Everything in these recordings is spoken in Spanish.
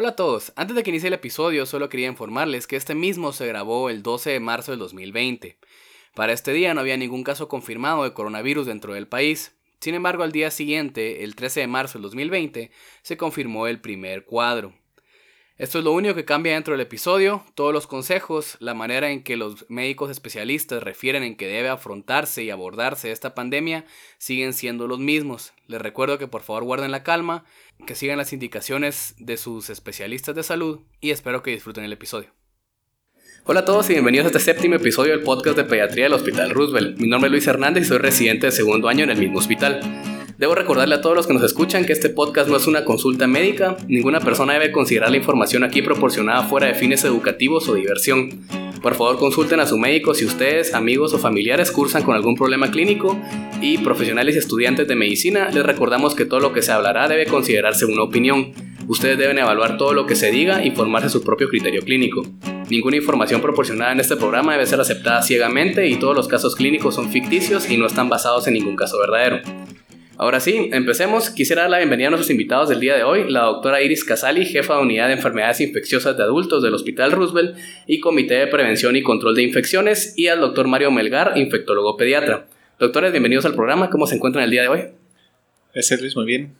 Hola a todos, antes de que inicie el episodio solo quería informarles que este mismo se grabó el 12 de marzo del 2020. Para este día no había ningún caso confirmado de coronavirus dentro del país. Sin embargo, al día siguiente, el 13 de marzo del 2020, se confirmó el primer cuadro. Esto es lo único que cambia dentro del episodio. Todos los consejos, la manera en que los médicos especialistas refieren en que debe afrontarse y abordarse esta pandemia siguen siendo los mismos. Les recuerdo que por favor guarden la calma, que sigan las indicaciones de sus especialistas de salud y espero que disfruten el episodio. Hola a todos y bienvenidos a este séptimo episodio del podcast de pediatría del Hospital Roosevelt. Mi nombre es Luis Hernández y soy residente de segundo año en el mismo hospital. Debo recordarle a todos los que nos escuchan que este podcast no es una consulta médica, ninguna persona debe considerar la información aquí proporcionada fuera de fines educativos o diversión. Por favor consulten a su médico si ustedes, amigos o familiares cursan con algún problema clínico y profesionales y estudiantes de medicina les recordamos que todo lo que se hablará debe considerarse una opinión. Ustedes deben evaluar todo lo que se diga y formarse su propio criterio clínico. Ninguna información proporcionada en este programa debe ser aceptada ciegamente y todos los casos clínicos son ficticios y no están basados en ningún caso verdadero. Ahora sí, empecemos. Quisiera dar la bienvenida a nuestros invitados del día de hoy, la doctora Iris Casali, jefa de unidad de enfermedades infecciosas de adultos del Hospital Roosevelt y Comité de Prevención y Control de Infecciones, y al doctor Mario Melgar, infectólogo pediatra. Doctores, bienvenidos al programa. ¿Cómo se encuentran el día de hoy? Gracias Luis, muy bien.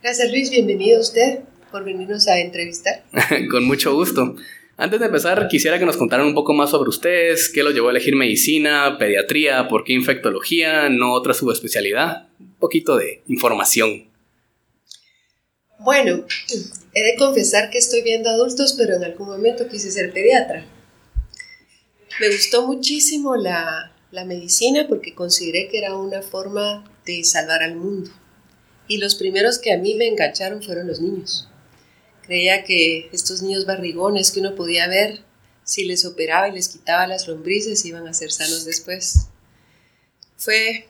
Gracias Luis, bienvenido a usted por venirnos a entrevistar. Con mucho gusto. Antes de empezar, quisiera que nos contaran un poco más sobre ustedes, qué los llevó a elegir medicina, pediatría, por qué infectología, no otra subespecialidad. Un poquito de información. Bueno, he de confesar que estoy viendo adultos, pero en algún momento quise ser pediatra. Me gustó muchísimo la, la medicina porque consideré que era una forma de salvar al mundo. Y los primeros que a mí me engancharon fueron los niños. Creía que estos niños barrigones que uno podía ver, si les operaba y les quitaba las lombrices, iban a ser sanos después. Fue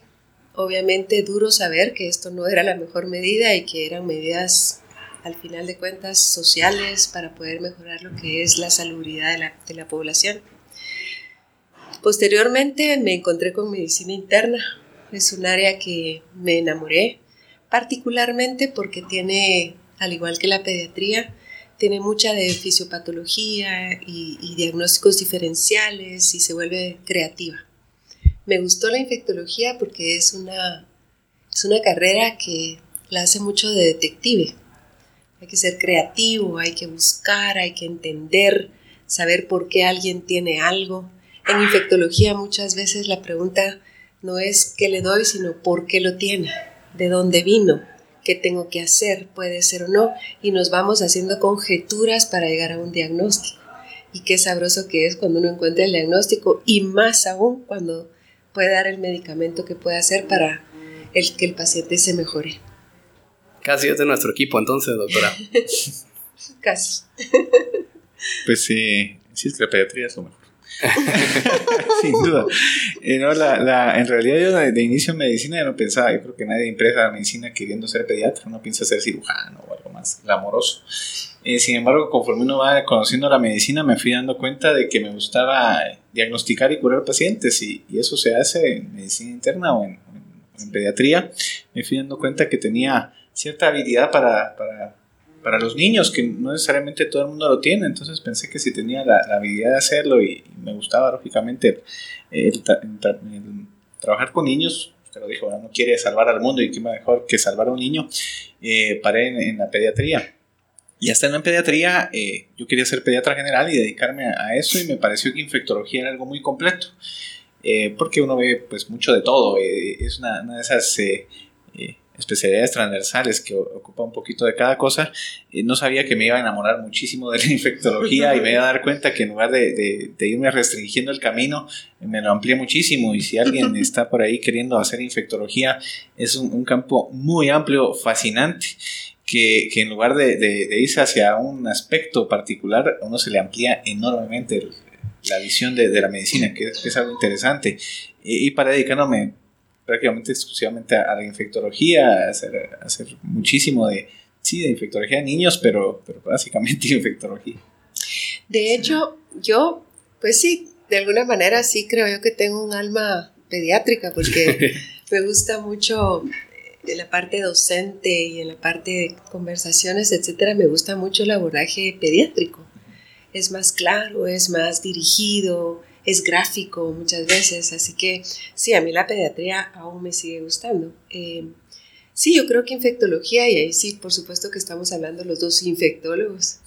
obviamente duro saber que esto no era la mejor medida y que eran medidas, al final de cuentas, sociales para poder mejorar lo que es la salubridad de la, de la población. Posteriormente me encontré con medicina interna. Es un área que me enamoré, particularmente porque tiene al igual que la pediatría, tiene mucha de fisiopatología y, diagnósticos diferenciales y se vuelve creativa. Me gustó la infectología porque es una, es una carrera que la hace mucho de detective. Hay que ser creativo, hay que buscar, hay que entender, saber por qué alguien tiene algo. En infectología muchas veces la pregunta no es qué le doy, sino por qué lo tiene, de dónde vino, qué tengo que hacer, puede ser o no, y nos vamos haciendo conjeturas para llegar a un diagnóstico. Y qué sabroso que es cuando uno encuentra el diagnóstico y más aún cuando puede dar el medicamento que puede hacer para el, que el paciente se mejore. Casi es de nuestro equipo entonces, doctora. Casi. Pues sí, sí es que la pediatría es lo mejor. Sin duda. Eh, no, la, la, en realidad yo de, inicio en medicina no pensaba, yo creo que nadie impresa la medicina queriendo ser pediatra, uno piensa ser cirujano o algo más glamoroso. Eh, sin embargo, conforme uno va conociendo la medicina, me fui dando cuenta de que me gustaba diagnosticar y curar pacientes y, y eso se hace en medicina interna o en, en, pediatría. Me fui dando cuenta que tenía cierta habilidad para, para para los niños, que no necesariamente todo el mundo lo tiene, entonces pensé que si tenía la, habilidad de hacerlo y, me gustaba lógicamente trabajar con niños, usted lo dijo, no quiere salvar al mundo y qué mejor que salvar a un niño, eh, paré en, la pediatría. Y hasta en pediatría, eh, yo quería ser pediatra general y dedicarme a, eso y me pareció que infectología era algo muy completo. Eh, porque uno ve pues mucho de todo, es una, una de esas especialidades transversales que ocupa un poquito de cada cosa, no sabía que me iba a enamorar muchísimo de la infectología y me iba a dar cuenta que en lugar de, irme restringiendo el camino, me lo amplié muchísimo y si alguien está por ahí queriendo hacer infectología, es un, campo muy amplio, fascinante. Que, en lugar de, irse hacia un aspecto particular, uno se le amplía enormemente la visión de, la medicina, que es, algo interesante. Y, y para dedicarme prácticamente exclusivamente a, la infectología, hacer, hacer muchísimo de, sí, de infectología de niños, pero, pero básicamente infectología. De hecho, yo, pues sí, de alguna manera sí creo yo que tengo un alma pediátrica porque me gusta mucho en la parte docente y en la parte de conversaciones, etcétera, me gusta mucho el abordaje pediátrico. Es más claro, es más dirigido, es gráfico muchas veces, así que sí, a mí la pediatría aún me sigue gustando. Eh, sí, yo creo que infectología, y ahí sí, por supuesto que estamos hablando los dos infectólogos,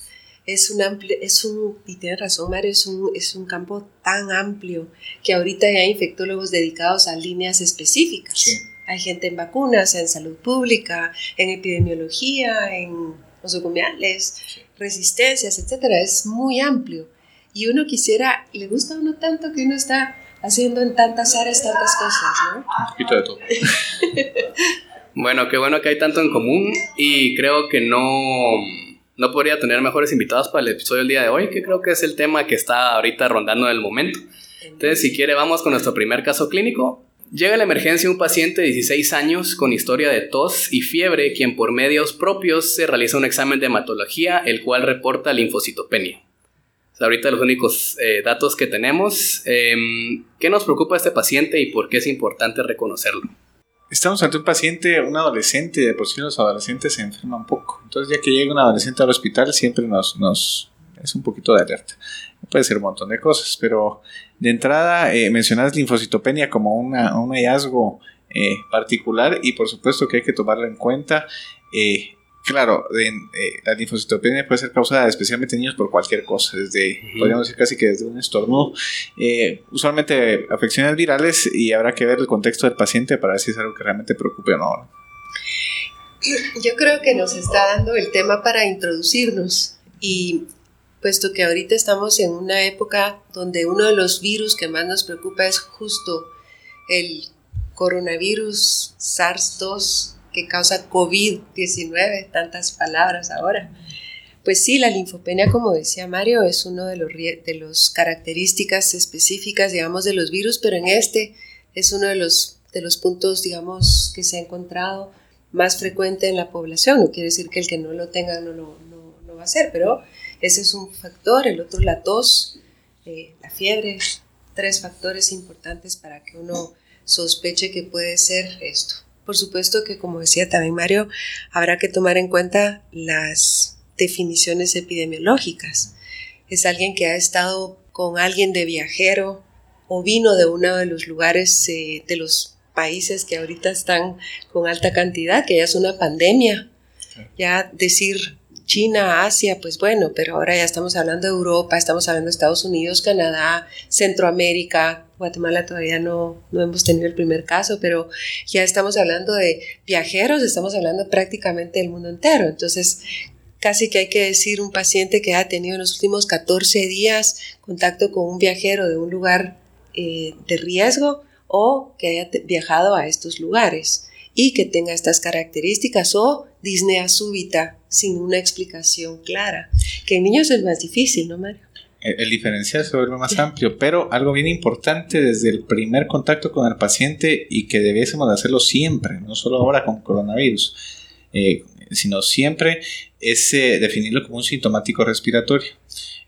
es un amplio, es un, y tienes razón Mario, es un, es un campo tan amplio que ahorita ya hay infectólogos dedicados a líneas específicas. Hay gente en vacunas, en salud pública, en epidemiología, en nosocomiales, resistencias, etcétera. Es muy amplio y uno quisiera, le gusta a uno tanto que uno está haciendo en tantas áreas tantas cosas, ¿no? Un poquito de todo. bueno, qué bueno que hay tanto en común y creo que no, no podría tener mejores invitados para el episodio del día de hoy, que creo que es el tema que está ahorita rondando en el momento. Entonces, si quiere, vamos con nuestro primer caso clínico. Llega a la emergencia un paciente de 16 años con historia de tos y fiebre, quien por medios propios se realiza un examen de hematología, el cual reporta linfocitopenia ahorita los únicos eh, datos que tenemos. Em, ¿Qué nos preocupa este paciente y por qué es importante reconocerlo? Estamos ante un paciente, un adolescente, de por sí los adolescentes se enferman poco. Entonces, ya que llega un adolescente al hospital, siempre nos, es un poquito de alerta. Puede ser un montón de cosas, pero de entrada eh, mencionas linfocitopenia como un hallazgo eh, particular y por supuesto que hay que tomarlo en cuenta. Claro, eh, la linfocitopenia puede ser causada especialmente en niños por cualquier cosa, desde, podríamos decir casi que desde un estornudo, eh, usualmente afecciones virales y habrá que ver el contexto del paciente para ver si es algo que realmente preocupe o no. Yo creo que nos está dando el tema para introducirnos. Y puesto que ahorita estamos en una época donde uno de los virus que más nos preocupa es justo el coronavirus SARS-2 que causa COVID-19, tantas palabras ahora. Pues sí, la linfopenia, como decía Mario, es uno de los, de los características específicas, digamos, de los virus, pero en este es uno de los, de los puntos, digamos, que se ha encontrado más frecuente en la población. No quiere decir que el que no lo tenga no lo no, va a ser, pero ese es un factor. El otro, la tos, eh, la fiebre, tres factores importantes para que uno sospeche que puede ser esto. Por supuesto que, como decía también Mario, habrá que tomar en cuenta las definiciones epidemiológicas. Es alguien que ha estado con alguien de viajero o vino de uno de los lugares eh, de los países que ahorita están con alta cantidad, que ya es una pandemia. Ya decir China, Asia, pues bueno, pero ahora ya estamos hablando de Europa, estamos hablando de Estados Unidos, Canadá, Centroamérica, Guatemala todavía no, no hemos tenido el primer caso, pero ya estamos hablando de viajeros, estamos hablando prácticamente del mundo entero. Entonces, casi que hay que decir un paciente que ha tenido en los últimos 14 días contacto con un viajero de un lugar eh, de riesgo o que haya viajado a estos lugares y que tenga estas características o disnea súbita sin una explicación clara. Que en niños es más difícil, ¿no, Mario? El, diferencial se vuelve más amplio, pero algo bien importante desde el primer contacto con el paciente y que debiésemos hacerlo siempre, no solo ahora con coronavirus, eh, sino siempre es eh, definirlo como un sintomático respiratorio.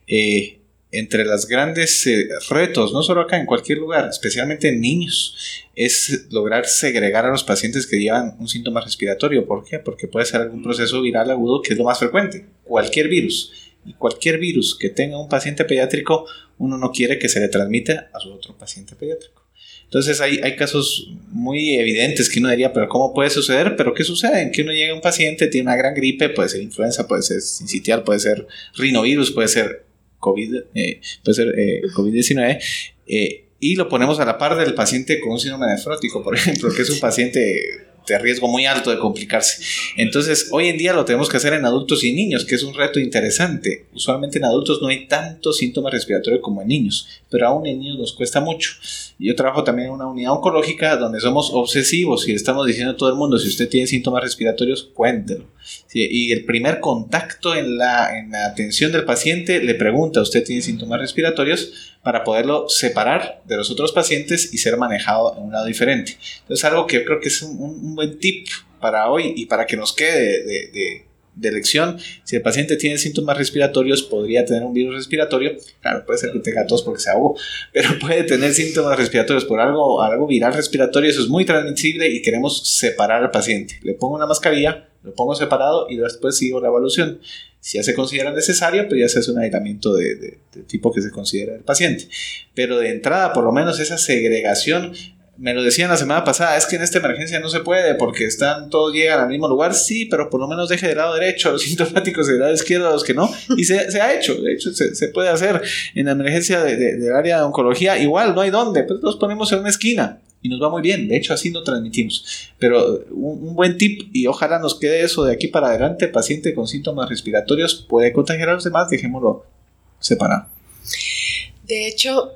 Eh, entre los grandes retos, no solo acá, en cualquier lugar, especialmente en niños, es lograr segregar a los pacientes que llevan un síntoma respiratorio. ¿Por qué? Porque puede ser algún proceso viral agudo que es lo más frecuente, cualquier virus. Y cualquier virus que tenga un paciente pediátrico, uno no quiere que se le transmita a su otro paciente pediátrico. Entonces hay, hay casos muy evidentes que uno diría, pero ¿cómo puede suceder? Pero ¿qué sucede? En que uno llega a un paciente, tiene una gran gripe, puede ser influenza, puede ser sincitial, puede ser rinovirus, puede ser COVID, eh, puede ser eh, COVID-19, eh, y lo ponemos a la par del paciente con un síndrome nefrótico, por ejemplo, que es un paciente de riesgo muy alto de complicarse. Entonces, hoy en día lo tenemos que hacer en adultos y niños, que es un reto interesante. Usualmente en adultos no hay tantos síntomas respiratorios como en niños, pero aún en niños nos cuesta mucho. Yo trabajo también en una unidad oncológica donde somos obsesivos y estamos diciendo a todo el mundo, si usted tiene síntomas respiratorios, cuéntelo. y el primer contacto en la, en la atención del paciente le pregunta, ¿usted tiene síntomas respiratorios? Para poderlo separar de los otros pacientes y ser manejado en un lado diferente. Entonces, algo que yo creo que es un, buen tip para hoy y para que nos quede de, de elección. Si el paciente tiene síntomas respiratorios, podría tener un virus respiratorio. Claro, puede ser que tenga tos porque se ahogó, pero puede tener síntomas respiratorios por algo, algo viral respiratorio. Eso es muy transmisible y queremos separar al paciente. Le pongo una mascarilla, lo pongo separado y después sigo la evaluación. Si ya se considera necesario, pues ya se hace un aislamiento de, de tipo que se considera el paciente. Pero de entrada, por lo menos esa segregación me lo decían la semana pasada, es que en esta emergencia no se puede porque están todos llegan al mismo lugar, sí, pero por lo menos deje del lado derecho a los sintomáticos y del lado izquierdo a los que no, y se, se ha hecho, de hecho se, se, puede hacer en la emergencia de, de, del área de oncología, igual, no hay dónde, pues los ponemos en una esquina y nos va muy bien, de hecho así no transmitimos, pero un, un buen tip y ojalá nos quede eso de aquí para adelante, paciente con síntomas respiratorios puede contagiar a los demás, dejémoslo separado. De hecho,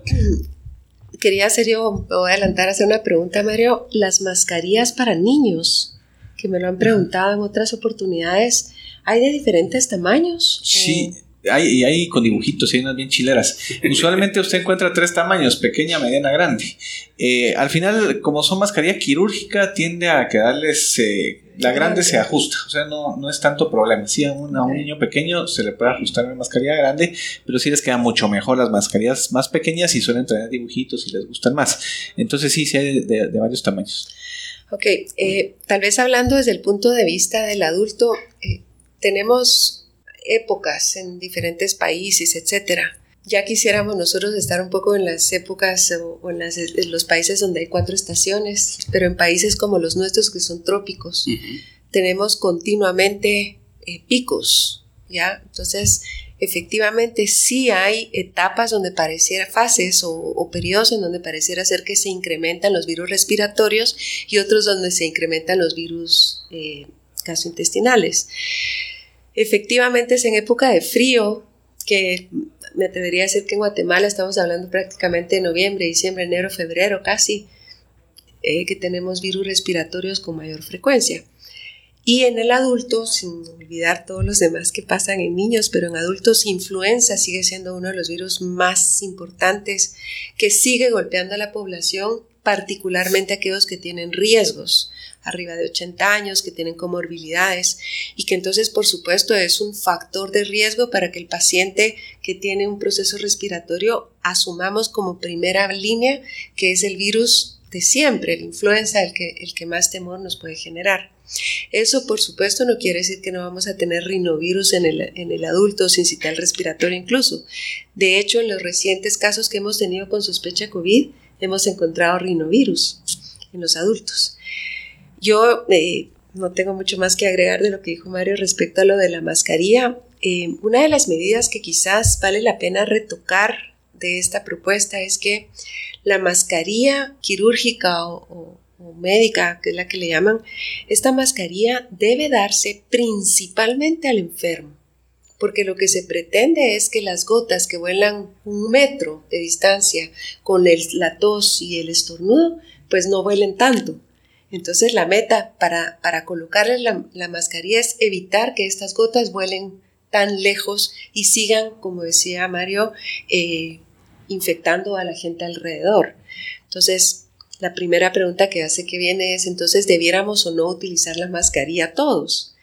quería hacer yo, voy a adelantar a hacer una pregunta, Mario. Las mascarillas para niños, que me lo han preguntado en otras oportunidades, ¿hay de diferentes tamaños? Sí. Hay, y hay con dibujitos, hay unas bien chileras. Usualmente usted encuentra tres tamaños, pequeña, mediana, grande. Eh, al final, como son mascarilla quirúrgica, tiende a quedarles eh, la grande se ajusta, o sea, no, no es tanto problema. Sí, a un, a un, niño pequeño se le puede ajustar una mascarilla grande, pero sí les quedan mucho mejor las mascarillas más pequeñas y suelen traer dibujitos y les gustan más. Entonces sí, sí hay de, de, de varios tamaños. Ok, eh, tal vez hablando desde el punto de vista del adulto, eh, tenemos épocas en diferentes países, etcétera. Ya quisiéramos nosotros estar un poco en las épocas o, o en, las, en, los países donde hay cuatro estaciones, pero en países como los nuestros que son trópicos, uh -huh. tenemos continuamente eh, picos, ¿ya? Entonces, efectivamente sí hay etapas donde pareciera, fases o, o, periodos en donde pareciera ser que se incrementan los virus respiratorios y otros donde se incrementan los virus eh, gastrointestinales. Efectivamente es en época de frío que me atrevería a decir que en Guatemala estamos hablando prácticamente de noviembre, diciembre, enero, febrero casi, eh, que tenemos virus respiratorios con mayor frecuencia. Y en el adulto, sin olvidar todos los demás que pasan en niños, pero en adultos, influenza sigue siendo uno de los virus más importantes que sigue golpeando a la población, particularmente aquellos que tienen riesgos arriba de 80 años, que tienen comorbilidades y que entonces por supuesto es un factor de riesgo para que el paciente que tiene un proceso respiratorio asumamos como primera línea que es el virus de siempre, el influenza, el que, el que más temor nos puede generar. Eso, por supuesto, no quiere decir que no vamos a tener rinovirus en el, en el adulto sin citar respiratorio incluso. De hecho, en los recientes casos que hemos tenido con sospecha COVID, hemos encontrado rinovirus en los adultos. Yo eh, no tengo mucho más que agregar de lo que dijo Mario respecto a lo de la mascarilla. Eh, una de las medidas que quizás vale la pena retocar de esta propuesta es que la mascarilla quirúrgica o, médica, que es la que le llaman, esta mascarilla debe darse principalmente al enfermo, porque lo que se pretende es que las gotas que vuelan un metro de distancia con la tos y el estornudo, pues no vuelen tanto. Entonces la meta para, para la, la mascarilla es evitar que estas gotas vuelen tan lejos y sigan, como decía Mario, eh, infectando a la gente alrededor. Entonces, la primera pregunta que hace que viene es, entonces, ¿debiéramos o no utilizar la mascarilla todos?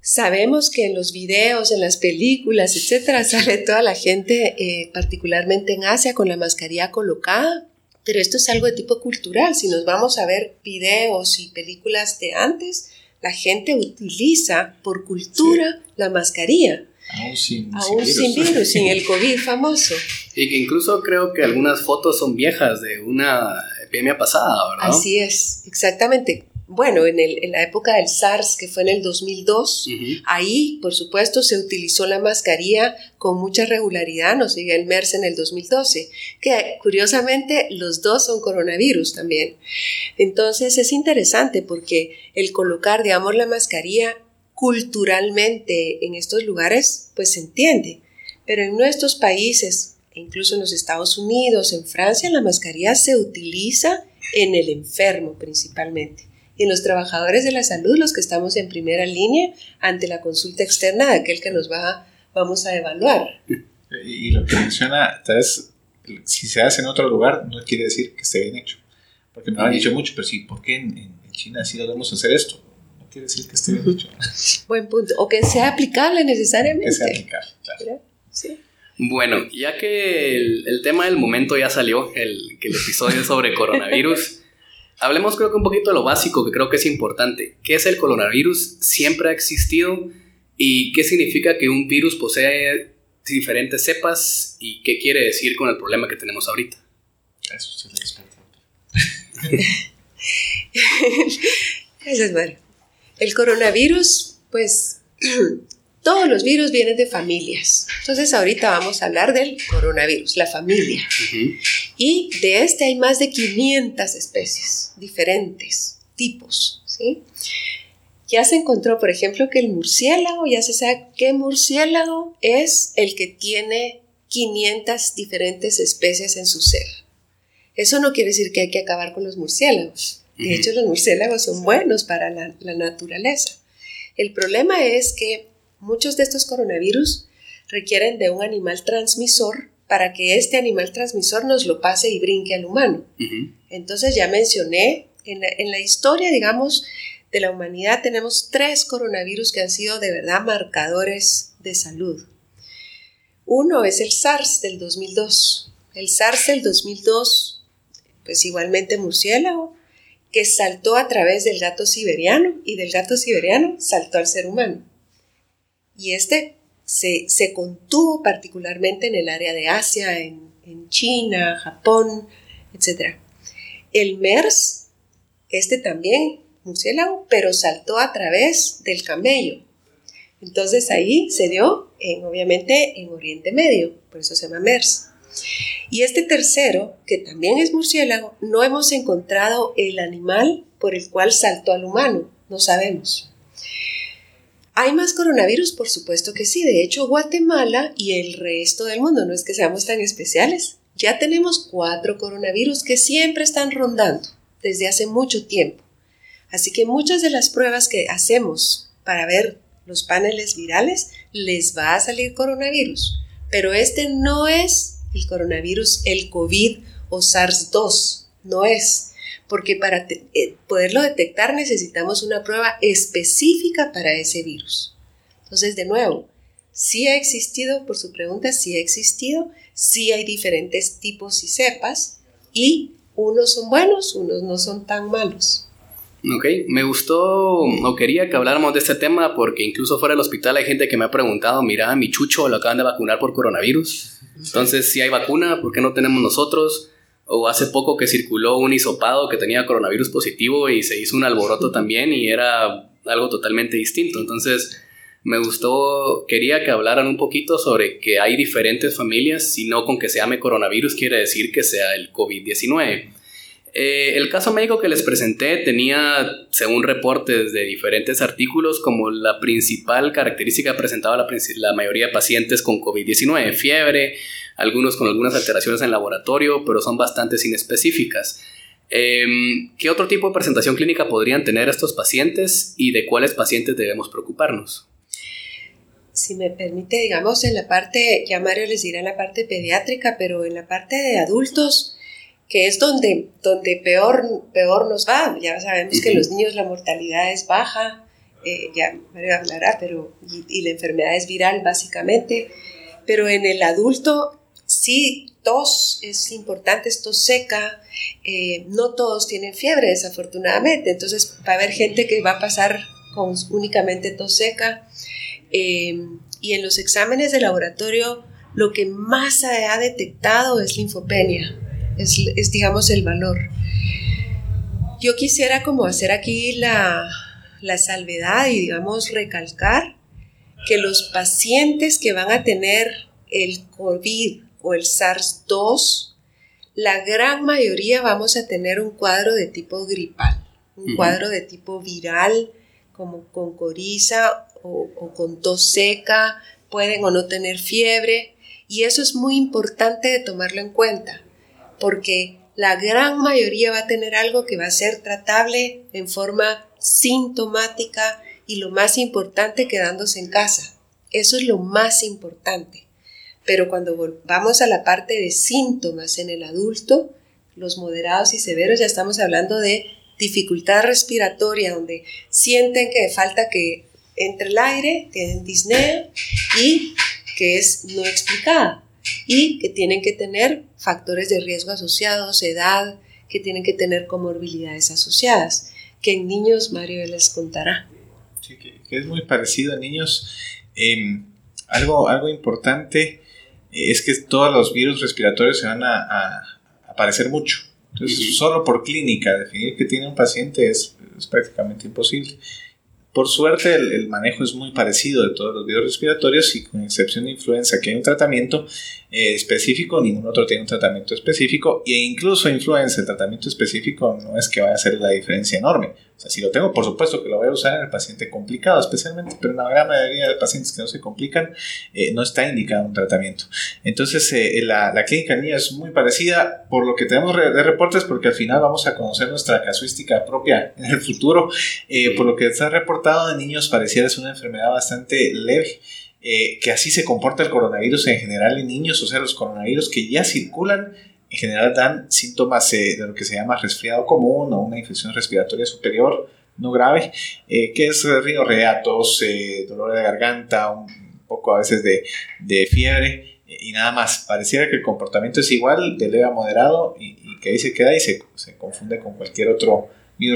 Sabemos que en los videos, en las películas, etcétera, sale toda la gente, eh, particularmente en Asia, con la mascarilla colocada, pero esto es algo de tipo cultural. Si nos vamos a ver videos y películas de antes, la gente utiliza por cultura sí. la mascarilla. Aún sin, Aún sin, virus. sin virus, sin el COVID famoso. Y que incluso creo que algunas fotos son viejas de una epidemia pasada, ¿verdad? Así es, exactamente. Bueno, en, el, en la época del SARS, que fue en el 2002, uh -huh. ahí, por supuesto, se utilizó la mascarilla con mucha regularidad, nos sigue el MERS en el 2012, que curiosamente los dos son coronavirus también. Entonces es interesante porque el colocar, digamos, la mascarilla culturalmente en estos lugares, pues se entiende. Pero en nuestros países, incluso en los Estados Unidos, en Francia, la mascarilla se utiliza en el enfermo principalmente. Y en los trabajadores de la salud, los que estamos en primera línea ante la consulta externa de aquel que nos va, vamos a evaluar. Y lo que menciona, tal vez, si se hace en otro lugar, no quiere decir que esté bien hecho. Porque me lo han dicho mucho, pero sí, ¿por qué en, en China sí debemos hacer esto? quiere decir que esté bien hecho. Buen punto. O que sea aplicable necesariamente. Que sea aplicable, claro. Sí. Bueno, ya que el, el, tema del momento ya salió, el, que el episodio es sobre coronavirus, hablemos creo que un poquito de lo básico que creo que es importante. ¿Qué es el coronavirus? ¿Siempre ha existido? ¿Y qué significa que un virus posee diferentes cepas? ¿Y qué quiere decir con el problema que tenemos ahorita? Eso sí es experto. Eso es bueno. El coronavirus, pues todos los virus vienen de familias. Entonces ahorita vamos a hablar del coronavirus, la familia. Y de este hay más de 500 especies, diferentes tipos. ¿sí? Ya se encontró, por ejemplo, que el murciélago, ya se sabe qué murciélago es el que tiene 500 diferentes especies en su ser. Eso no quiere decir que hay que acabar con los murciélagos. De hecho, los murciélagos son buenos para la, la naturaleza. El problema es que muchos de estos coronavirus requieren de un animal transmisor para que este animal transmisor nos lo pase y brinque al humano. Entonces ya mencioné, en la, en la, historia, digamos, de la humanidad tenemos tres coronavirus que han sido de verdad marcadores de salud. Uno es el SARS del 2002. El SARS del 2002, pues igualmente murciélago, que saltó a través del gato siberiano y del gato siberiano saltó al ser humano. Y este se, contuvo particularmente en el área de Asia, en, China, Japón, etc. El MERS, este también murciélago, pero saltó a través del camello. Entonces ahí se dio, en, obviamente, en Oriente Medio, por eso se llama MERS. Y este tercero, que también es murciélago, no hemos encontrado el animal por el cual saltó al humano, no sabemos. ¿Hay más coronavirus? Por supuesto que sí. De hecho, Guatemala y el resto del mundo, no es que seamos tan especiales, ya tenemos cuatro coronavirus que siempre están rondando desde hace mucho tiempo. Así que muchas de las pruebas que hacemos para ver los paneles virales les va a salir coronavirus. Pero este no es el coronavirus, el COVID o SARS-2, no es porque para eh, poderlo detectar necesitamos una prueba específica para ese virus. Entonces, de nuevo, sí ha existido, por su pregunta, sí ha existido, sí hay diferentes tipos y cepas, y unos son buenos, unos no son tan malos. Ok, me gustó o quería que habláramos de este tema porque incluso fuera del hospital hay gente que me ha preguntado, mira, mi chucho lo acaban de vacunar por coronavirus. Entonces, si hay vacuna, ¿por qué no tenemos nosotros? O hace poco que circuló un hisopado que tenía coronavirus positivo y se hizo un alboroto también y era algo totalmente distinto. Entonces, me gustó, quería que hablaran un poquito sobre que hay diferentes familias, si no con que se llame coronavirus quiere decir que sea el COVID-19. Eh, el caso médico que les presenté tenía, según reportes de diferentes artículos, como la principal característica presentaba la, la mayoría de pacientes con COVID-19, fiebre, algunos con algunas alteraciones en laboratorio, pero son bastante inespecíficas. Eh, ¿Qué otro tipo de presentación clínica podrían tener estos pacientes y de cuáles pacientes debemos preocuparnos? Si me permite, digamos, en la parte, ya Mario les dirá en la parte pediátrica, pero en la parte de adultos, que es donde, donde peor, peor nos va. Ya sabemos que en los niños la mortalidad es baja, eh, ya Mario hablará, pero, y, y la enfermedad es viral básicamente, pero en el adulto sí, tos es importante, es tos seca, eh, no todos tienen fiebre desafortunadamente, entonces va a haber gente que va a pasar con únicamente tos seca. Eh, y en los exámenes de laboratorio lo que más se ha detectado es linfopenia, es, es digamos el valor. Yo quisiera como hacer aquí la, la salvedad y digamos recalcar que los pacientes que van a tener el COVID o el SARS-2, la gran mayoría vamos a tener un cuadro de tipo gripal, un cuadro de tipo viral, como con coriza o, o con tos seca, pueden o no tener fiebre, y eso es muy importante de tomarlo en cuenta, porque la gran mayoría va a tener algo que va a ser tratable en forma sintomática y lo más importante quedándose en casa. Eso es lo más importante. Pero cuando vamos a la parte de síntomas en el adulto, los moderados y severos, ya estamos hablando de dificultad respiratoria, donde sienten que falta que entre el aire, tienen disnea y que es no explicada y que tienen que tener factores de riesgo asociados, edad, que tienen que tener comorbilidades asociadas, que en niños Mario les contará. Sí, que, es muy parecido en niños. Em, algo, algo importante es que todos los virus respiratorios se van a, aparecer mucho. Entonces, solo por clínica definir que tiene un paciente es, es prácticamente imposible. Por suerte, el, manejo es muy parecido de todos los virus respiratorios y con excepción de influenza, que hay un tratamiento eh, específico, ningún otro tiene un tratamiento específico, e incluso influenza, el tratamiento específico no es que vaya a hacer la diferencia enorme. O sea, si lo tengo, por supuesto que lo voy a usar en el paciente complicado, especialmente, pero en la gran mayoría de pacientes que no se complican, eh, no está indicado un tratamiento. Entonces, eh, la, la, clínica niña es muy parecida por lo que tenemos de reportes, porque al final vamos a conocer nuestra casuística propia en el futuro. Eh, por lo que está reportado de niños, pareciera ser una enfermedad bastante leve. que así se comporta el coronavirus en general en niños, o sea, los coronavirus que ya circulan en general dan síntomas eh, de lo que se llama resfriado común o una infección respiratoria superior no grave, eh, que es rinorreatos, eh, dolor de garganta, un poco a veces de, fiebre y nada más. Pareciera que el comportamiento es igual, de leve a moderado y, que ahí se queda y se, confunde con cualquier otro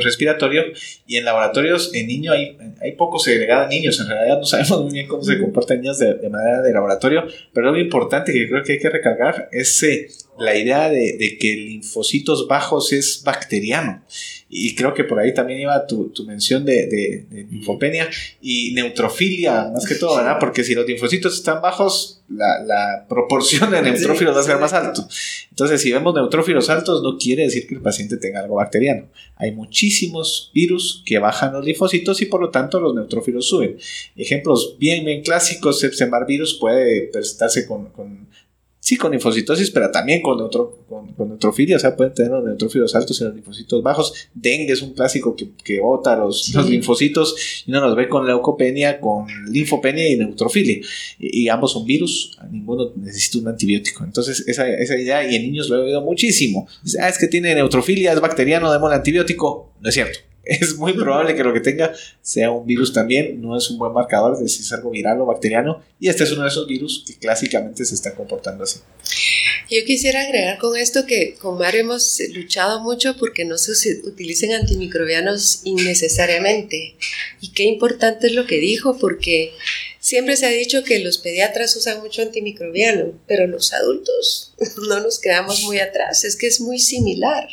respiratorio y en laboratorios en niños hay, hay poco segregado niños, en realidad no sabemos muy bien cómo se comportan niños de, de, manera de laboratorio, pero lo importante que creo que hay que recargar es eh, la idea de, de, que linfocitos bajos es bacteriano y creo que por ahí también iba tu, tu mención de, de, de, linfopenia y neutrofilia, más que todo, ¿verdad? Porque si los linfocitos están bajos, la, la proporción de neutrófilos va a ser más alto. Entonces, si vemos neutrófilos altos, no quiere decir que el paciente tenga algo bacteriano. Hay muchísimos virus que bajan los linfocitos y por lo tanto los neutrófilos suben. Ejemplos bien, bien clásicos, Epstein-Barr virus puede presentarse con, con Sí, con linfocitosis, pero también con, neutro, con, neutrofilia, o sea, pueden tener los neutrófilos altos y los linfocitos bajos. Dengue es un clásico que, que bota los, los, linfocitos y uno los ve con leucopenia, con linfopenia y neutrofilia. Y, ambos son virus, ninguno necesita un antibiótico. Entonces, esa, esa idea, y en niños lo he oído muchísimo. Dice, ah, es que tiene neutrofilia, es bacteriano, demos el antibiótico. No es cierto es muy probable que lo que tenga sea un virus también, no es un buen marcador de si es algo viral o bacteriano, y este es uno de esos virus que clásicamente se están comportando así. Yo quisiera agregar con esto que con Mario hemos luchado mucho porque no se utilicen antimicrobianos innecesariamente, y qué importante es lo que dijo, porque Siempre se ha dicho que los pediatras usan mucho antimicrobiano, pero los adultos no nos quedamos muy atrás, es que es muy similar.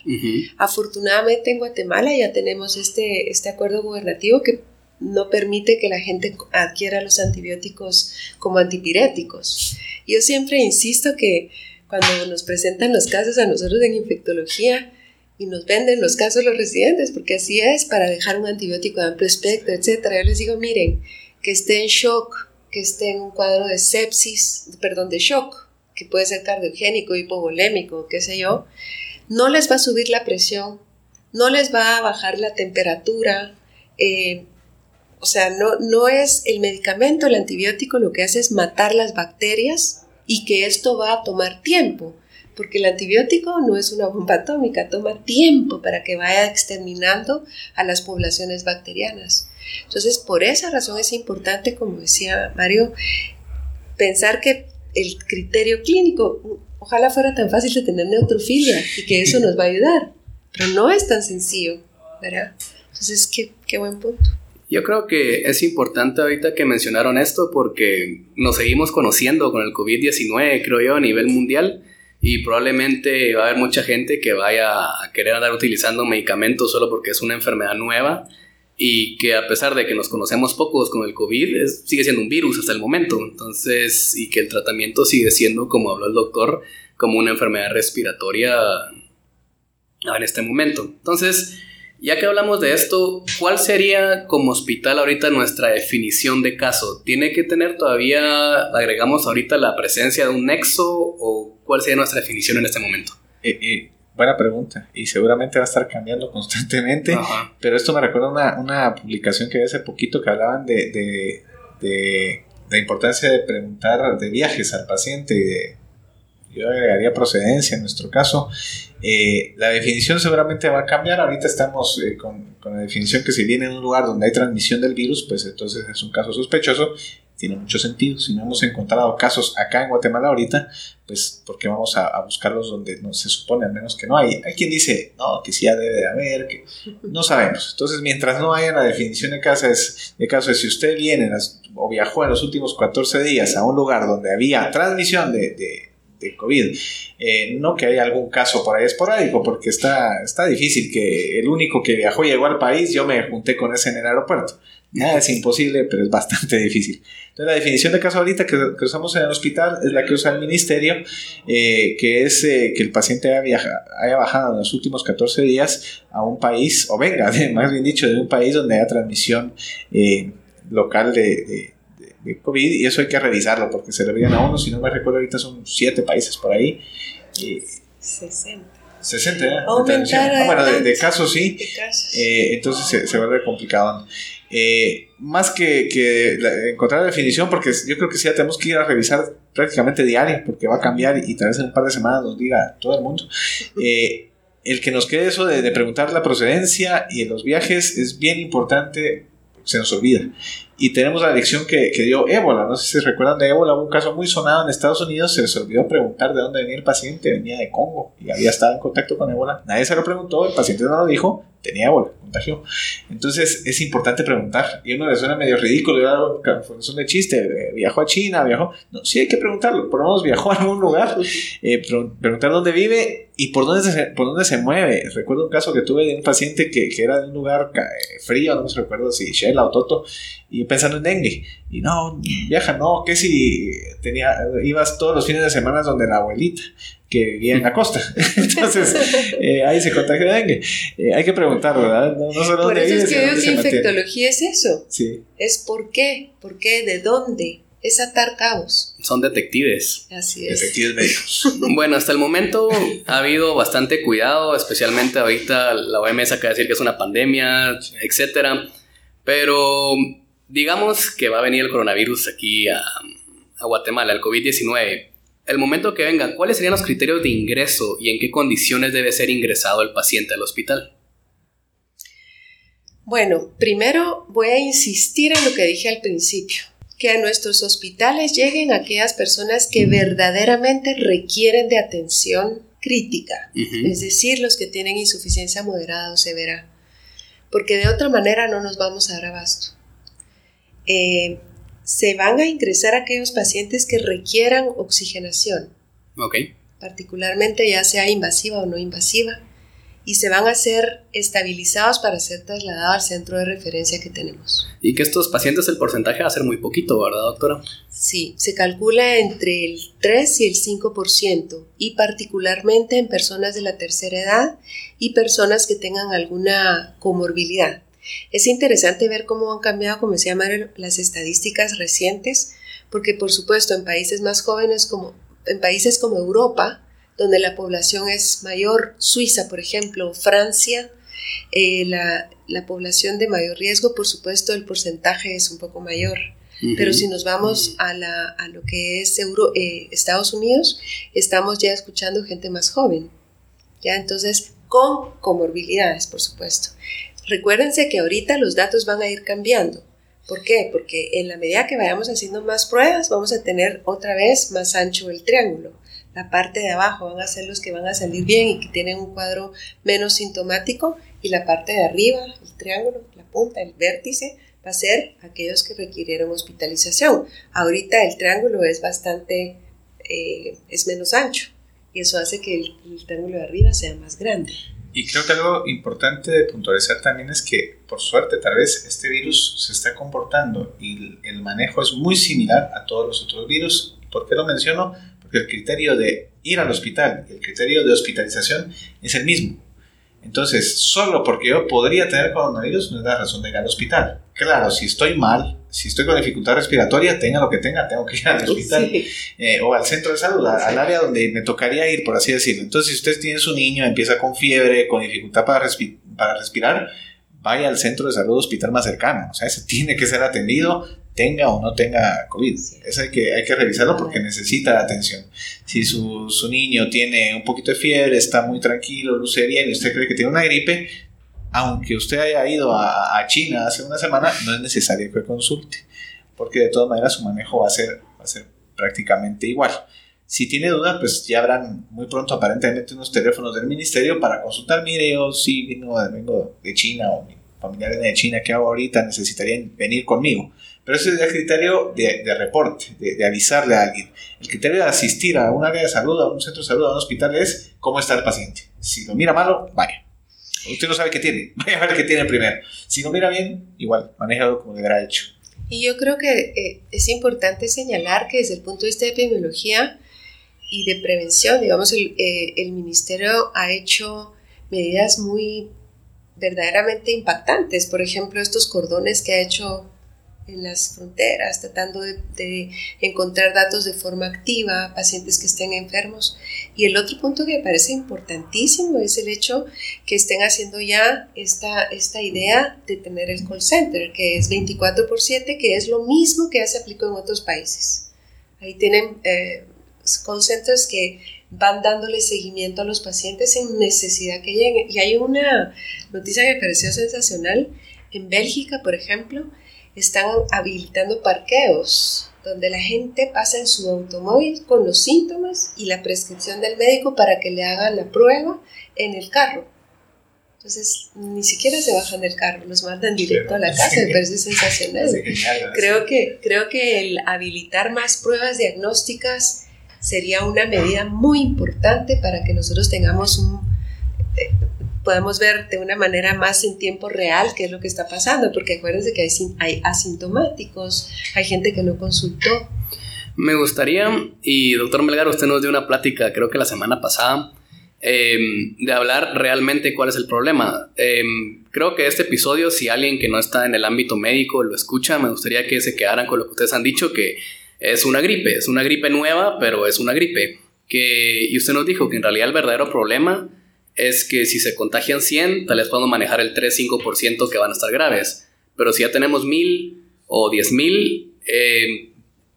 Afortunadamente en Guatemala ya tenemos este, este acuerdo gubernativo que no permite que la gente adquiera los antibióticos como antipiréticos. Yo siempre insisto que cuando nos presentan los casos a nosotros en infectología, y nos venden los casos los residentes, porque así es, para dejar un antibiótico de amplio espectro, etc. Yo les digo, miren, que esté en shock, que esté en un cuadro de sepsis, perdón, de shock, que puede ser cardiogénico, hipovolémico, qué sé yo, no les va a subir la presión, no les va a bajar la temperatura, eh, o sea, no, no es el medicamento, el antibiótico, lo que hace es matar las bacterias y que esto va a tomar tiempo, porque el antibiótico no es una bomba atómica, toma tiempo para que vaya exterminando a las poblaciones bacterianas. Entonces, por esa razón es importante, como decía Mario, pensar que el criterio clínico, ojalá fuera tan fácil de tener neutrofilia y que eso nos va a ayudar, pero no es tan sencillo, ¿verdad? Entonces, qué, qué buen punto. Yo creo que es importante ahorita que mencionaron esto porque nos seguimos conociendo con el COVID-19, creo yo, a nivel mundial y probablemente va a haber mucha gente que vaya a querer andar utilizando medicamentos solo porque es una enfermedad nueva y que a pesar de que nos conocemos pocos con el COVID, sigue siendo un virus hasta el momento. Entonces, y que el tratamiento sigue siendo, como habló el doctor, como una enfermedad respiratoria en este momento. Entonces, ya que hablamos de esto, ¿cuál sería como hospital ahorita nuestra definición de caso? ¿Tiene que tener todavía, agregamos ahorita la presencia de un nexo o cuál sería nuestra definición en este momento? Eh, eh, Buena pregunta. Y seguramente va a estar cambiando constantemente. Pero esto me recuerda una, una publicación que vi hace poquito que hablaban de, de, de, importancia de preguntar de viajes al paciente y de, yo agregaría procedencia en nuestro caso. Eh, la definición seguramente va a cambiar. Ahorita estamos eh, con, con, la definición que si viene en un lugar donde hay transmisión del virus, pues entonces es un caso sospechoso. Tiene mucho sentido. Si no hemos encontrado casos acá en Guatemala ahorita, pues porque vamos a, buscarlos donde no se supone al menos que no hay. Hay quien dice, no, que sí ya debe de haber, que no sabemos. Entonces, mientras no haya la definición de, caso es, de caso de si usted viene las, o viajó en los últimos 14 días a un lugar donde había transmisión de, de COVID. Eh, no que haya algún caso por ahí esporádico, porque está, está difícil que el único que viajó y llegó al país, yo me junté con ese en el aeropuerto. Nada es imposible, pero es bastante difícil. Entonces, la definición de caso ahorita que, usamos en el hospital es la que usa el ministerio, eh, que es eh, que el paciente haya, viaja, haya bajado en los últimos 14 días a un país, o venga, de, más bien dicho, de un país donde haya transmisión local de, de de COVID y eso hay que revisarlo porque se le olvidan a uno, si no me recuerdo ahorita son siete países por ahí. Y 60. 60, ¿eh? Ah, bueno, de, de, casos sí. De casos. Eh, entonces se, se, vuelve complicado. Eh, más que, que la, encontrar la definición, porque yo creo que sí ya tenemos que ir a revisar prácticamente diario, porque va a cambiar y tal vez en un par de semanas nos diga todo el mundo. Eh, el que nos quede eso de, de preguntar la procedencia y en los viajes es bien importante, se nos olvida y tenemos la lección que, que, dio ébola. No sé si se recuerdan de ébola, hubo un caso muy sonado en Estados Unidos. Se les olvidó preguntar de dónde venía el paciente. Venía de Congo y había estado en contacto con ébola. Nadie se lo preguntó, el paciente no lo dijo, tenía ébola, contagió. Entonces es importante preguntar. Y uno le suena medio ridículo, son de chiste. Viajó a China, viajó. No, sí hay que preguntarlo. Por lo menos viajó a algún lugar. Eh, preguntar dónde vive y por dónde, se, por dónde se mueve. Recuerdo un caso que tuve de un paciente que, que era de un lugar frío, no me recuerdo si Shell o Toto y pensando en dengue. Y no, viaja, no, que si tenía, ibas todos los fines de semana donde la abuelita, que vivía en la costa. Entonces, eh, ahí se contagia dengue. Eh, hay que preguntar, ¿verdad? No, no solo por eso es que veo que infectología es eso. Sí. Es por qué, por qué, de dónde. Es atar cabos. Son detectives. Así es. Detectives médicos. bueno, hasta el momento ha habido bastante cuidado, especialmente ahorita la OMS acaba de decir que es una pandemia, etcétera. Pero digamos que va a venir el coronavirus aquí a, a Guatemala, el COVID-19. El momento que venga, ¿cuáles serían los criterios de ingreso y en qué condiciones debe ser ingresado el paciente al hospital? Bueno, primero voy a insistir en lo que dije al principio, que a nuestros hospitales lleguen aquellas personas que verdaderamente requieren de atención crítica, uh -huh. es decir, los que tienen insuficiencia moderada o severa, porque de otra manera no nos vamos a dar abasto eh, se van a ingresar aquellos pacientes que requieran oxigenación. Ok. Particularmente ya sea invasiva o no invasiva. Y se van a ser estabilizados para ser trasladados al centro de referencia que tenemos. Y que estos pacientes el porcentaje va a ser muy poquito, ¿verdad, doctora? Sí, se calcula entre el 3 y el 5%, y particularmente en personas de la tercera edad y personas que tengan alguna comorbilidad. Es interesante ver cómo han cambiado, como decía Mario, las estadísticas recientes, porque por supuesto en países más jóvenes como en países como Europa, donde la población es mayor, Suiza por ejemplo, Francia, eh, la, la, población de mayor riesgo, por supuesto el porcentaje es un poco mayor. Uh -huh. Pero si nos vamos uh -huh. a, la, a, lo que es Euro, eh, Estados Unidos, estamos ya escuchando gente más joven. ¿ya? Entonces, con comorbilidades, por supuesto. Recuérdense que ahorita los datos van a ir cambiando. ¿Por qué? Porque en la medida que vayamos haciendo más pruebas, vamos a tener otra vez más ancho el triángulo. La parte de abajo van a ser los que van a salir bien y que tienen un cuadro menos sintomático y la parte de arriba, el triángulo, la punta, el vértice, va a ser aquellos que requirieron hospitalización. Ahorita el triángulo es bastante, eh, es menos ancho y eso hace que el, el triángulo de arriba sea más grande. Y creo que algo importante de puntualizar también es que, por suerte, tal vez este virus se está comportando y el manejo es muy similar a todos los otros virus. ¿Por qué lo menciono? Porque el criterio de ir al hospital y el criterio de hospitalización es el mismo. Entonces, solo porque yo podría tener coronavirus no es la razón de ir al hospital. Claro, si estoy mal, si estoy con dificultad respiratoria, tenga lo que tenga, tengo que ir al hospital sí. eh, o al centro de salud, al área donde me tocaría ir, por así decirlo. Entonces, si usted tiene su niño, empieza con fiebre, con dificultad para, respi para respirar, vaya al centro de salud hospital más cercano. O sea, ese tiene que ser atendido tenga o no tenga COVID. Eso hay que, hay que revisarlo porque necesita atención. Si su, su, niño tiene un poquito de fiebre, está muy tranquilo, luce bien y usted cree que tiene una gripe, aunque usted haya ido a, a China hace una semana, no es necesario que consulte, porque de todas maneras su manejo va a ser, va a ser prácticamente igual. Si tiene duda, pues ya habrán muy pronto aparentemente unos teléfonos del ministerio para consultar. Mire, yo sí vengo, vengo de China o mi familiar viene de China, ¿qué hago ahorita? Necesitarían venir conmigo. Pero ese es el criterio de, de reporte, de, de, avisarle a alguien. El criterio de asistir a un área de salud, a un centro de salud, a un hospital es cómo está el paciente. Si lo mira malo, vaya. Usted no sabe qué tiene, vaya a ver qué tiene primero. Si lo mira bien, igual, manejado como deberá hecho. Y yo creo que eh, es importante señalar que desde el punto de vista de epidemiología y de prevención, digamos, el, eh, el ministerio ha hecho medidas muy verdaderamente impactantes. Por ejemplo, estos cordones que ha hecho en las fronteras, tratando de, encontrar datos de forma activa, pacientes que estén enfermos. Y el otro punto que me parece importantísimo es el hecho que estén haciendo ya esta, esta idea de tener el call center, que es 24 por 7, que es lo mismo que ya se aplicó en otros países. Ahí tienen eh, call centers que van dándole seguimiento a los pacientes sin necesidad que lleguen. Y hay una noticia que me pareció sensacional. En Bélgica, por ejemplo, están habilitando parqueos donde la gente pasa en su automóvil con los síntomas y la prescripción del médico para que le hagan la prueba en el carro. Entonces, ni siquiera se bajan del carro, los mandan directo a la casa, me parece sensacional. Creo que, creo que el habilitar más pruebas diagnósticas sería una medida muy importante para que nosotros tengamos un, podemos ver de una manera más en tiempo real qué es lo que está pasando, porque acuérdense que hay, hay asintomáticos, hay gente que no consultó. Me gustaría, y doctor Melgar, usted nos dio una plática, creo que la semana pasada, eh, de hablar realmente cuál es el problema. Eh, creo que este episodio, si alguien que no está en el ámbito médico lo escucha, me gustaría que se quedaran con lo que ustedes han dicho, que es una gripe, es una gripe nueva, pero es una gripe. Que, y usted nos dijo que en realidad el verdadero problema es que si se contagian 100, tal vez podemos manejar el 3-5% que van a estar graves. Pero si ya tenemos 1000 o 10000, eh,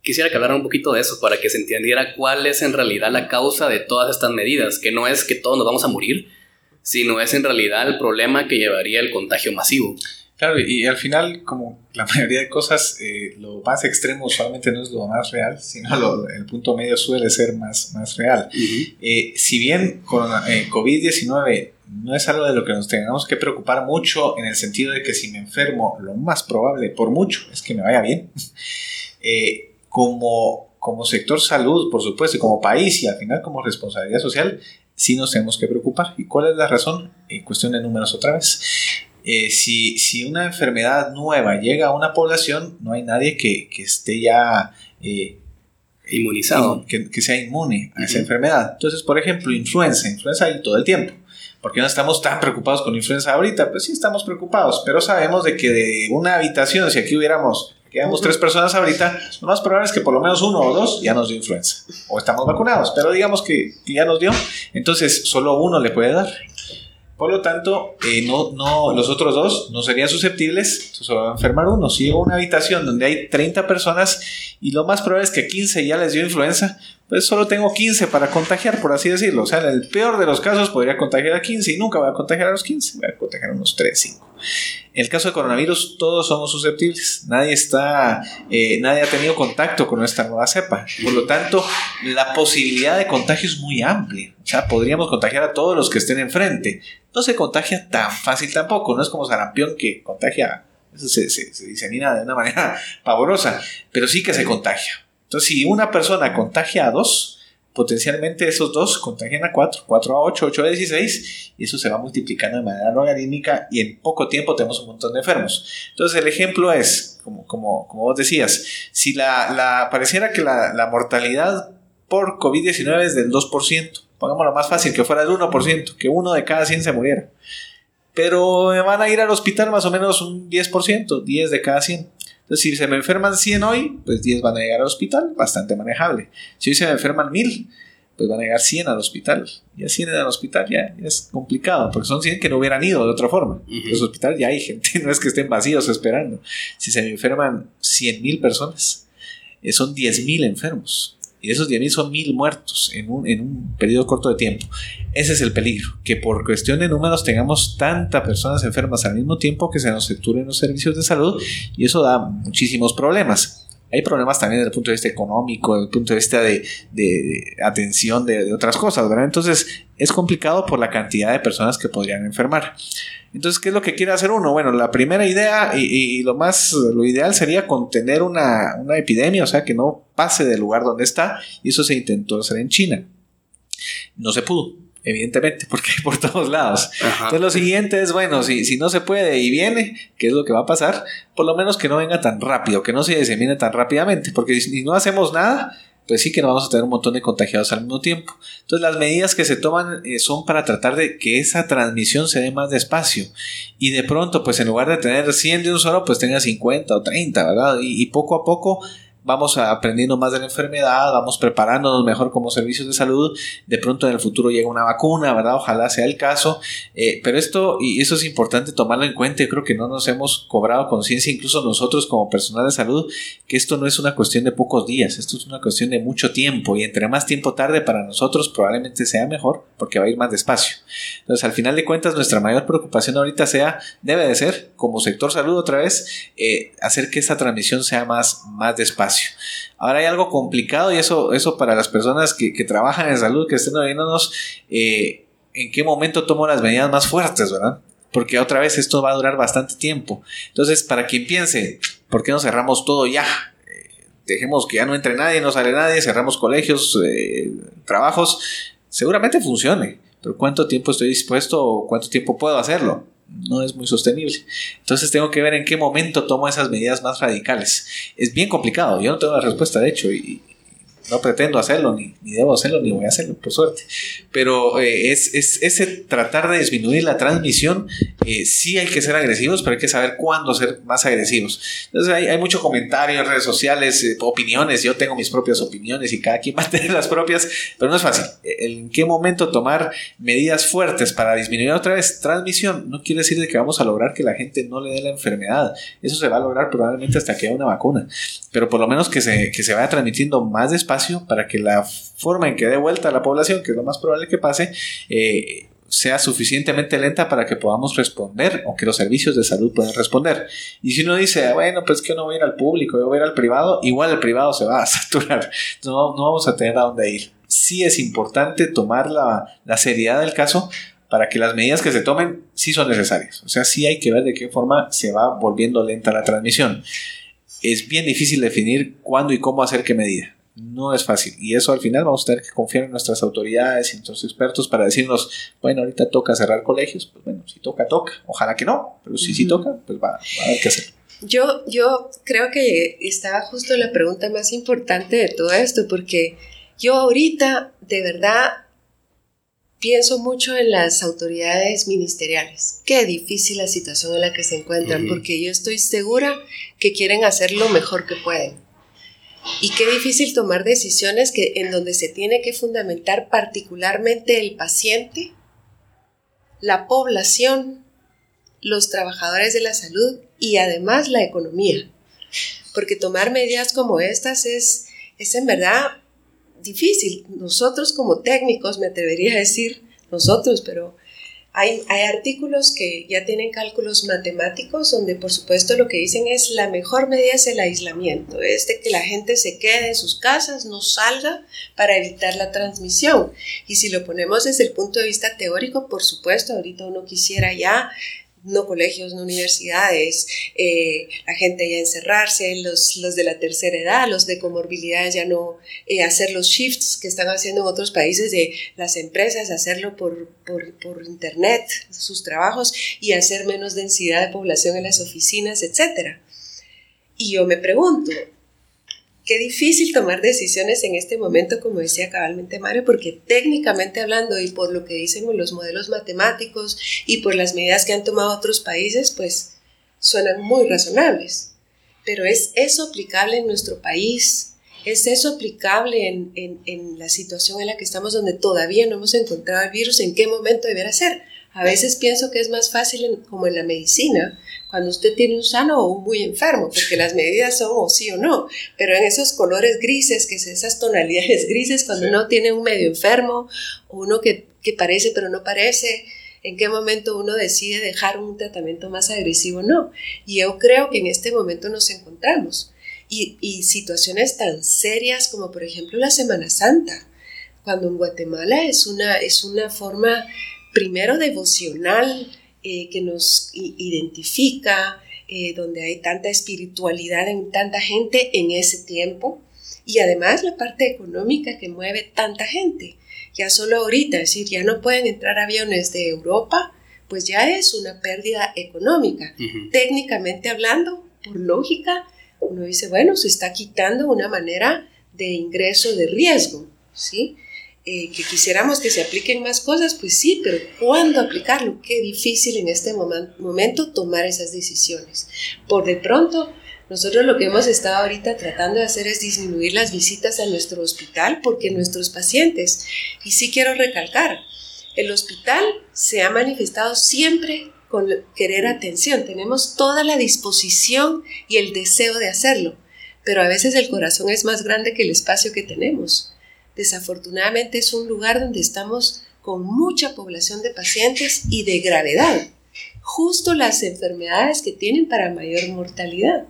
quisiera que hablaran un poquito de eso para que se entendiera cuál es en realidad la causa de todas estas medidas, que no es que todos nos vamos a morir, sino es en realidad el problema que llevaría el contagio masivo. Claro, y al final, como la mayoría de cosas, eh, lo más extremo usualmente no es lo más real, sino lo, el punto medio suele ser más, más real. Uh -huh. eh, si bien con eh, COVID-19 no es algo de lo que nos tengamos que preocupar mucho en el sentido de que si me enfermo, lo más probable, por mucho, es que me vaya bien. Eh, como, como sector salud, por supuesto, y como país y al final como responsabilidad social, sí nos tenemos que preocupar. ¿Y cuál es la razón? En cuestión de números otra vez. Eh, si, si, una enfermedad nueva llega a una población, no hay nadie que, que esté ya eh, inmunizado, que, que, sea inmune a uh -huh. esa enfermedad. Entonces, por ejemplo, influenza, influenza hay todo el tiempo. ¿Por qué no estamos tan preocupados con influenza ahorita? Pues sí, estamos preocupados, pero sabemos de que de una habitación, si aquí hubiéramos quedamos tres personas ahorita, lo más probable es que por lo menos uno o dos ya nos dio influenza. O estamos vacunados, pero digamos que ya nos dio, entonces solo uno le puede dar. Por lo tanto, eh, no, no, los otros dos no serían susceptibles, solo va a enfermar uno. Si llega a una habitación donde hay 30 personas y lo más probable es que 15 ya les dio influenza, pues solo tengo 15 para contagiar, por así decirlo. O sea, en el peor de los casos podría contagiar a 15 y nunca voy a contagiar a los 15, voy a contagiar a unos 3, 5. En el caso de coronavirus, todos somos susceptibles. Nadie está, eh, nadie ha tenido contacto con esta nueva cepa. Por lo tanto, la posibilidad de contagio es muy amplia. O sea, podríamos contagiar a todos los que estén enfrente. No se contagia tan fácil tampoco. No es como sarampión que contagia, eso se, se, se disemina de una manera pavorosa, pero sí que se contagia. Entonces, si una persona contagia a dos, potencialmente esos dos contagian a 4, 4 a 8, 8 a 16, y eso se va multiplicando de manera logarítmica y en poco tiempo tenemos un montón de enfermos. Entonces el ejemplo es, como, como, como vos decías, si la, la pareciera que la, la mortalidad por COVID-19 es del 2%, pongámoslo más fácil, que fuera del 1%, que uno de cada 100 se muriera. Pero van a ir al hospital más o menos un 10%, 10 de cada 100. Entonces, si se me enferman 100 hoy, pues 10 van a llegar al hospital, bastante manejable. Si hoy se me enferman 1000, pues van a llegar 100 al hospital. Y a 100 al hospital ya, es complicado, porque son 100 que no hubieran ido de otra forma. En Los hospitales ya hay gente, no es que estén vacíos esperando. Si se me enferman 100 mil personas, eh, son 10 mil enfermos. Y esos 10.000 son mil muertos en un, en un periodo corto de tiempo. Ese es el peligro, que por cuestión de números tengamos tantas personas enfermas al mismo tiempo que se nos saturen los servicios de salud y eso da muchísimos problemas. Hay problemas también desde el punto de vista económico, desde el punto de vista de, de atención de, otras cosas, ¿verdad? Entonces es complicado por la cantidad de personas que podrían enfermar. Entonces, ¿qué es lo que quiere hacer uno? Bueno, la primera idea y, y lo más, lo ideal sería contener una, una, epidemia, o sea, que no pase del lugar donde está, y eso se intentó hacer en China. No se pudo, evidentemente, porque hay por todos lados. Ajá. Entonces, lo siguiente es, bueno, si, si no se puede y viene, ¿qué es lo que va a pasar? Por lo menos que no venga tan rápido, que no se disemine tan rápidamente, porque si no hacemos nada, pues sí que no vamos a tener un montón de contagiados al mismo tiempo. Entonces las medidas que se toman eh, son para tratar de que esa transmisión se dé más despacio y de pronto pues en lugar de tener 100 de un solo pues tenga 50 o 30, ¿verdad? Y, y poco a poco vamos aprendiendo más de la enfermedad, vamos preparándonos mejor como servicios de salud, de pronto en el futuro llega una vacuna, ¿verdad? Ojalá sea el caso, eh, pero esto, y eso es importante tomarlo en cuenta, yo creo que no nos hemos cobrado conciencia, incluso nosotros como personal de salud, que esto no es una cuestión de pocos días, esto es una cuestión de mucho tiempo, y entre más tiempo tarde para nosotros probablemente sea mejor, porque va a ir más despacio. Entonces, al final de cuentas, nuestra mayor preocupación ahorita sea, debe de ser, como sector salud otra vez, eh, hacer que esa transmisión sea más, más despacio. Ahora hay algo complicado y eso, eso para las personas que, trabajan en salud, que estén oyéndonos, eh, en qué momento tomo las medidas más fuertes, ¿verdad? Porque otra vez esto va a durar bastante tiempo. Entonces, para quien piense, ¿por qué no cerramos todo ya? Eh, dejemos que ya no entre nadie, no sale nadie, cerramos colegios, trabajos, seguramente funcione. Pero ¿cuánto tiempo estoy dispuesto o cuánto tiempo puedo hacerlo? no es muy sostenible. Entonces tengo que ver en qué momento tomo esas medidas más radicales. Es bien complicado, yo no tengo la respuesta de hecho y no pretendo hacerlo, ni, ni debo hacerlo, ni voy a hacerlo, por suerte. Pero eh, es, es, ese tratar de disminuir la transmisión, eh, sí hay que ser agresivos, pero hay que saber cuándo ser más agresivos. Entonces hay, hay mucho comentario en redes sociales, eh, opiniones, yo tengo mis propias opiniones y cada quien va a tener las propias, pero no es fácil. ¿En qué momento tomar medidas fuertes para disminuir otra vez transmisión? No quiere decir de que vamos a lograr que la gente no le dé la enfermedad. Eso se va a lograr probablemente hasta que haya una vacuna. Pero por lo menos que se, que se vaya transmitiendo más despacio para que la forma en que dé vuelta a la población, que es lo más probable que pase, eh, sea suficientemente lenta para que podamos responder o que los servicios de salud puedan responder. Y si uno dice, bueno, pues que no voy a ir al público, yo voy a ir al privado, igual el privado se va a saturar, no, no vamos a tener a dónde ir. Sí es importante tomar la, la seriedad del caso para que las medidas que se tomen sí son necesarias. O sea, sí hay que ver de qué forma se va volviendo lenta la transmisión. Es bien difícil definir cuándo y cómo hacer qué medida no es fácil. Y eso al final vamos a tener que confiar en nuestras autoridades y en nuestros expertos para decirnos, bueno, ahorita toca cerrar colegios, pues bueno, si toca, toca. Ojalá que no, pero si sí toca, pues va, va, a haber que hacer. Yo, yo creo que estaba justo la pregunta más importante de todo esto, porque yo ahorita de verdad pienso mucho en las autoridades ministeriales. Qué difícil la situación en la que se encuentran, uh -huh. porque yo estoy segura que quieren hacer lo mejor que pueden y qué difícil tomar decisiones que, en donde se tiene que fundamentar particularmente el paciente, la población, los trabajadores de la salud y además la economía. Porque tomar medidas como estas es, es en verdad difícil. Nosotros como técnicos, me atrevería a decir nosotros, pero hay, hay, artículos que ya tienen cálculos matemáticos donde por supuesto lo que dicen es la mejor medida es el aislamiento, es de que la gente se quede en sus casas, no salga para evitar la transmisión. Y si lo ponemos desde el punto de vista teórico, por supuesto, ahorita uno quisiera ya no colegios, no universidades, eh, la gente ya encerrarse, los, los, de la tercera edad, los de comorbilidades ya no eh, hacer los shifts que están haciendo en otros países de las empresas, hacerlo por, por, por, internet, sus trabajos y hacer menos densidad de población en las oficinas, etc. Y yo me pregunto, qué difícil tomar decisiones en este momento, como decía cabalmente Mario, porque técnicamente hablando y por lo que dicen los modelos matemáticos y por las medidas que han tomado otros países, pues suenan muy razonables. Pero ¿es eso aplicable en nuestro país? ¿Es eso aplicable en, en, en, la situación en la que estamos donde todavía no hemos encontrado el virus? ¿En qué momento deberá ser? A veces pienso que es más fácil como en la medicina, cuando usted tiene un sano o un muy enfermo, porque las medidas son o sí o no, pero en esos colores grises, que es esas tonalidades grises, cuando uno tiene un medio enfermo uno que, que parece pero no parece, en qué momento uno decide dejar un tratamiento más agresivo o no. Y yo creo que en este momento nos encontramos. Y, y, situaciones tan serias como por ejemplo la Semana Santa, cuando en Guatemala es una, es una forma primero devocional eh, que nos identifica, eh, donde hay tanta espiritualidad en tanta gente en ese tiempo, y además la parte económica que mueve tanta gente ya solo ahorita, es decir, ya no pueden entrar aviones de Europa, pues ya es una pérdida económica. Técnicamente hablando, por lógica, uno dice, bueno, se está quitando una manera de ingreso de riesgo, ¿sí? Eh, que quisiéramos que se apliquen más cosas, pues sí, pero ¿cuándo aplicarlo? Qué difícil en este momento tomar esas decisiones. Por de pronto, nosotros lo que hemos estado ahorita tratando de hacer es disminuir las visitas a nuestro hospital porque nuestros pacientes, y sí quiero recalcar, el hospital se ha manifestado siempre con querer atención, tenemos toda la disposición y el deseo de hacerlo, pero a veces el corazón es más grande que el espacio que tenemos. Desafortunadamente es un lugar donde estamos con mucha población de pacientes y de gravedad justo las enfermedades que tienen para mayor mortalidad.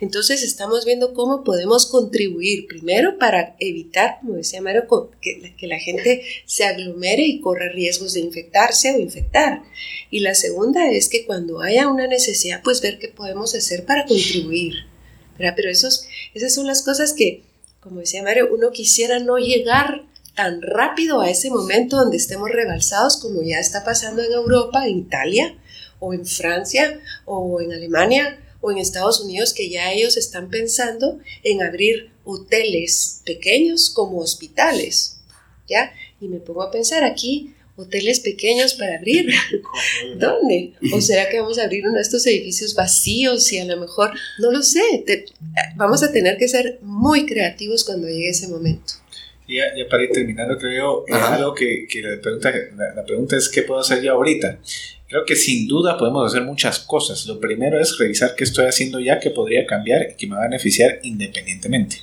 Entonces estamos viendo cómo podemos contribuir primero para evitar, como decía Mario, que, la gente se aglomere y corra riesgos de infectarse o infectar. Y la segunda es que cuando haya una necesidad, pues ver qué podemos hacer para contribuir. Pero esos, esas son las cosas que, como decía Mario, uno quisiera no llegar tan rápido a ese momento donde estemos rebalsados como ya está pasando en Europa, en Italia, o en Francia o en Alemania o en Estados Unidos que ya ellos están pensando en abrir hoteles pequeños como hospitales, ¿ya? Y me pongo a pensar aquí, hoteles pequeños para abrir. ¿Dónde? ¿O será que vamos a abrir uno de estos edificios vacíos y a lo mejor, no lo sé, vamos a tener que ser muy creativos cuando llegue ese momento. Ya, ya para ir terminando, creo, algo que, que la, pregunta, la, pregunta es, ¿qué puedo hacer yo ahorita? Creo que sin duda podemos hacer muchas cosas. Lo primero es revisar qué estoy haciendo ya que podría cambiar y que me va a beneficiar independientemente.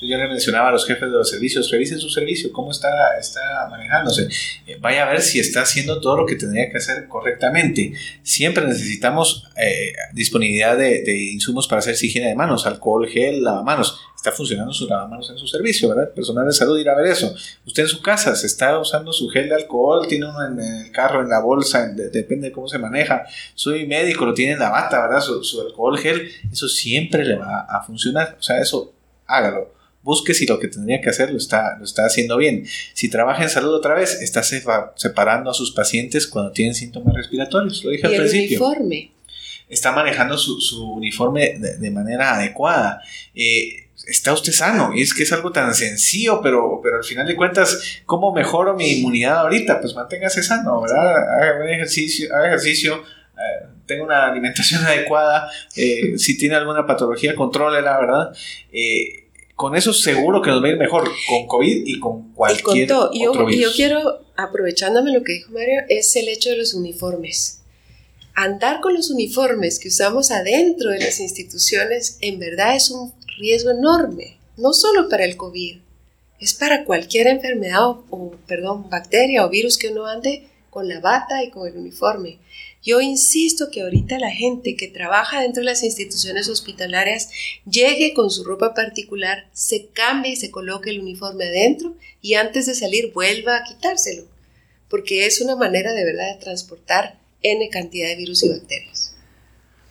Yo le mencionaba a los jefes de los servicios, revisen su servicio, cómo está, está manejándose. Eh, vaya a ver si está haciendo todo lo que tendría que hacer correctamente. Siempre necesitamos eh, disponibilidad de, de, insumos para hacer higiene de manos, alcohol, gel, lavamanos está funcionando sus lavamanos en su servicio, ¿verdad? Personal de salud ir a ver eso. Usted en su casa se está usando su gel de alcohol, tiene uno en el carro, en la bolsa, depende de cómo se maneja. Soy médico, lo tiene en la bata, ¿verdad? Su, alcohol gel, eso siempre le va a funcionar. O sea, eso hágalo. Busque si lo que tendría que hacer lo está, lo está haciendo bien. Si trabaja en salud otra vez, está separando a sus pacientes cuando tienen síntomas respiratorios. Lo dije al principio. uniforme. Está manejando su, uniforme de, manera adecuada. Eh, está usted sano. Y es que es algo tan sencillo, pero, pero al final de cuentas, ¿cómo mejoro mi inmunidad ahorita? Pues manténgase sano, ¿verdad? Haga ejercicio, haga ejercicio eh, tenga una alimentación adecuada, eh, si tiene alguna patología, la ¿verdad? Eh, con eso seguro que nos va a ir mejor, con COVID y con cualquier y con todo. Yo, otro yo quiero, aprovechándome lo que dijo Mario, es el hecho de los uniformes. Andar con los uniformes que usamos adentro de las instituciones en verdad es un riesgo enorme, no solo para el COVID, es para cualquier enfermedad o, perdón, bacteria o virus que uno ande con la bata y con el uniforme. Yo insisto que ahorita la gente que trabaja dentro de las instituciones hospitalarias llegue con su ropa particular, se cambie y se coloque el uniforme adentro y antes de salir vuelva a quitárselo, porque es una manera de verdad de transportar N cantidad de virus y bacterias.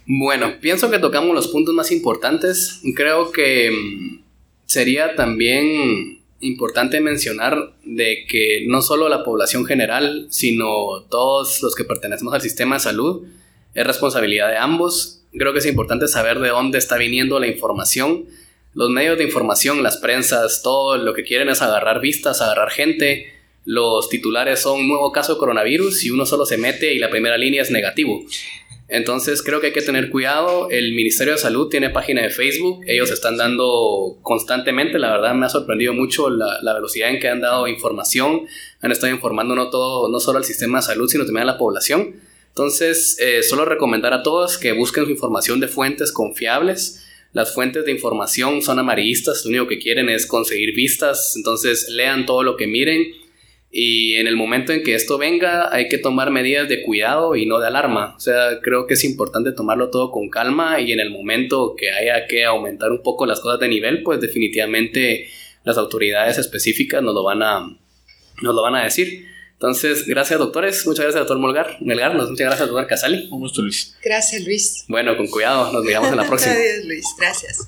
Bueno, pienso que tocamos los puntos más importantes. Creo que mm, sería también importante mencionar de que no solo la población general, sino todos los que pertenecemos al sistema de salud, es responsabilidad de ambos. Creo que es importante saber de dónde está viniendo la información. Los medios de información, las prensas, todo lo que quieren es agarrar vistas, agarrar gente. Los titulares son nuevo caso de coronavirus y uno solo se mete y la primera línea es negativo. Entonces creo que hay que tener cuidado. El Ministerio de Salud tiene página de Facebook. Ellos están dando constantemente. La verdad me ha sorprendido mucho la, velocidad en que han dado información. Han estado informando no, todo, no solo al sistema de salud, sino también a la población. Entonces, eh, solo recomendar a todos que busquen su información de fuentes confiables. Las fuentes de información son amarillistas, lo único que quieren es conseguir vistas, entonces lean todo lo que miren y en el momento en que esto venga hay que tomar medidas de cuidado y no de alarma. O sea, creo que es importante tomarlo todo con calma y en el momento que haya que aumentar un poco las cosas de nivel, pues definitivamente las autoridades específicas nos lo van a, nos lo van a decir. Entonces, gracias doctores, muchas gracias doctor Molgar, Melgar, muchas gracias doctor Casali. Un gusto Luis. Gracias Luis. Bueno, con cuidado, nos miramos en la próxima. Adiós Luis, gracias.